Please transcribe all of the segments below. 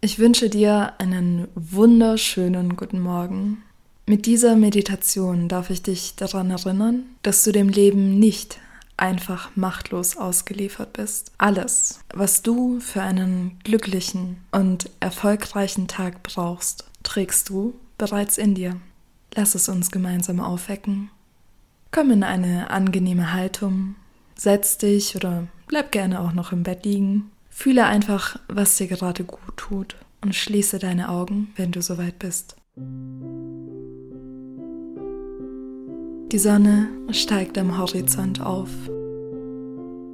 Ich wünsche dir einen wunderschönen guten Morgen. Mit dieser Meditation darf ich dich daran erinnern, dass du dem Leben nicht einfach machtlos ausgeliefert bist. Alles, was du für einen glücklichen und erfolgreichen Tag brauchst, trägst du bereits in dir. Lass es uns gemeinsam aufwecken. Komm in eine angenehme Haltung, setz dich oder bleib gerne auch noch im Bett liegen. Fühle einfach, was dir gerade gut tut und schließe deine Augen, wenn du soweit bist. Die Sonne steigt am Horizont auf.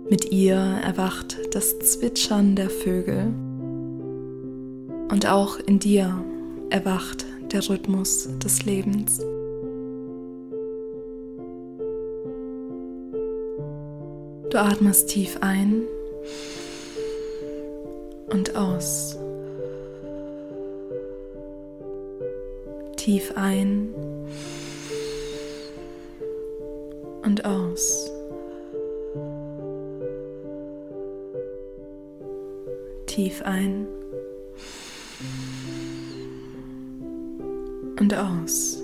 Mit ihr erwacht das Zwitschern der Vögel. Und auch in dir erwacht der Rhythmus des Lebens. Du atmest tief ein und aus. Tief ein und aus. Tief ein und aus.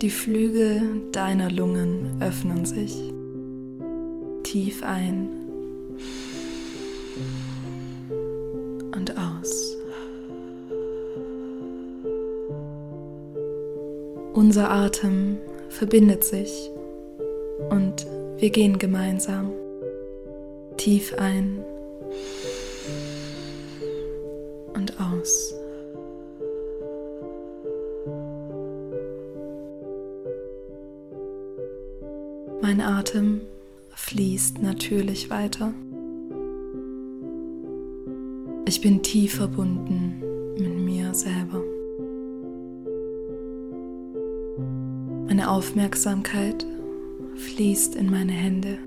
Die Flügel deiner Lungen öffnen sich. Tief ein und aus. Unser Atem verbindet sich und wir gehen gemeinsam. Tief ein und aus. Mein Atem fließt natürlich weiter. Ich bin tief verbunden mit mir selber. Meine Aufmerksamkeit fließt in meine Hände.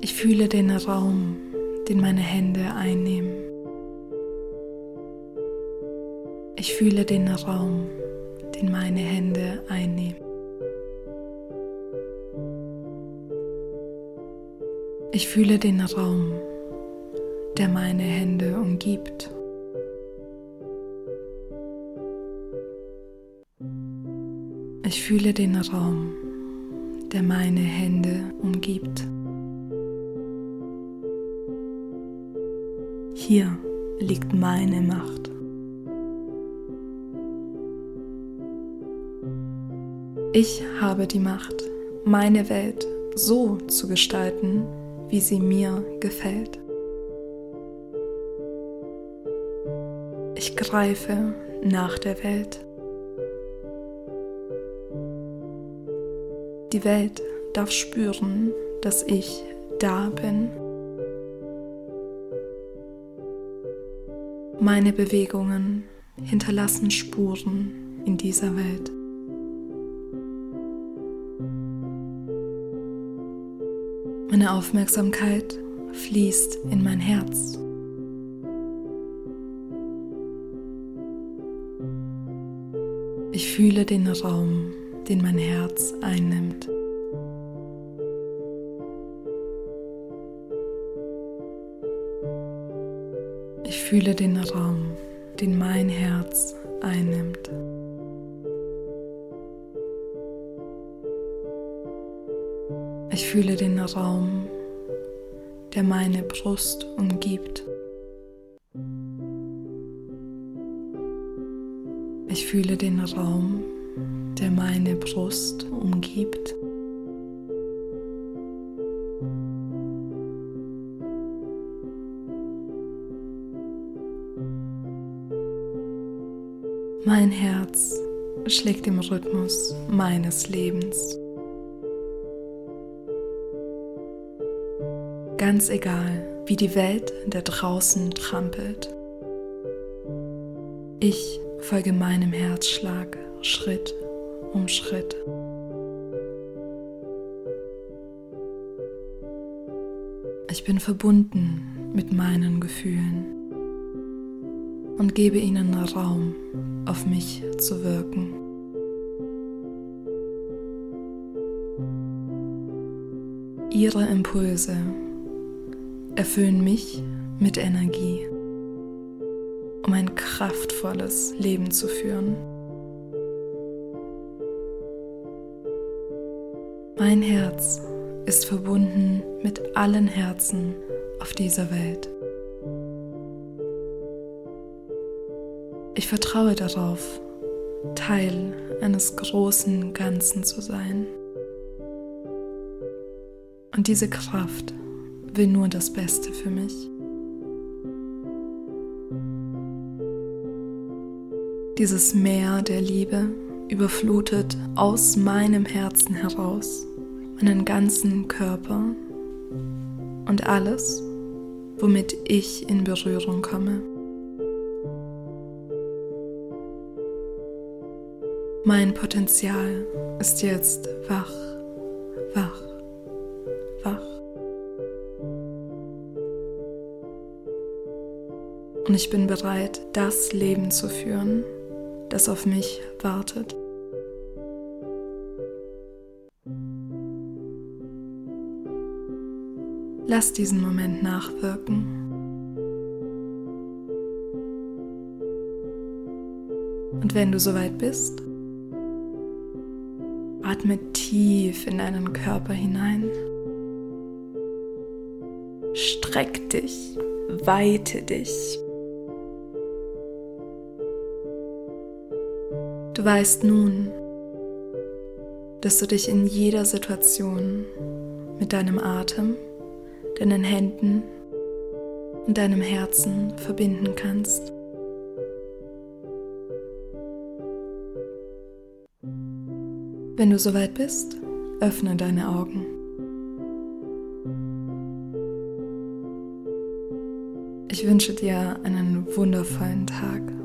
Ich fühle den Raum, den meine Hände einnehmen. Ich fühle den Raum, den meine Hände einnehmen. Ich fühle den Raum, der meine Hände umgibt. Ich fühle den Raum, der meine Hände umgibt. Hier liegt meine Macht. Ich habe die Macht, meine Welt so zu gestalten, wie sie mir gefällt. Ich greife nach der Welt. Die Welt darf spüren, dass ich da bin. Meine Bewegungen hinterlassen Spuren in dieser Welt. Meine Aufmerksamkeit fließt in mein Herz. Ich fühle den Raum, den mein Herz einnimmt. Ich fühle den Raum, den mein Herz einnimmt. Ich fühle den Raum, der meine Brust umgibt. Ich fühle den Raum, der meine Brust umgibt. Mein Herz schlägt im Rhythmus meines Lebens. Ganz egal, wie die Welt da draußen trampelt. Ich folge meinem Herzschlag Schritt um Schritt. Ich bin verbunden mit meinen Gefühlen und gebe ihnen Raum, auf mich zu wirken. Ihre Impulse erfüllen mich mit Energie, um ein kraftvolles Leben zu führen. Mein Herz ist verbunden mit allen Herzen auf dieser Welt. Ich vertraue darauf, Teil eines großen Ganzen zu sein. Und diese Kraft will nur das Beste für mich. Dieses Meer der Liebe überflutet aus meinem Herzen heraus meinen ganzen Körper und alles, womit ich in Berührung komme. Mein Potenzial ist jetzt wach, Und ich bin bereit, das Leben zu führen, das auf mich wartet. Lass diesen Moment nachwirken. Und wenn du soweit bist, atme tief in deinen Körper hinein. Streck dich, weite dich. Du weißt nun, dass du dich in jeder Situation mit deinem Atem deinen Händen und deinem Herzen verbinden kannst. Wenn du soweit bist, öffne deine Augen. Ich wünsche dir einen wundervollen Tag.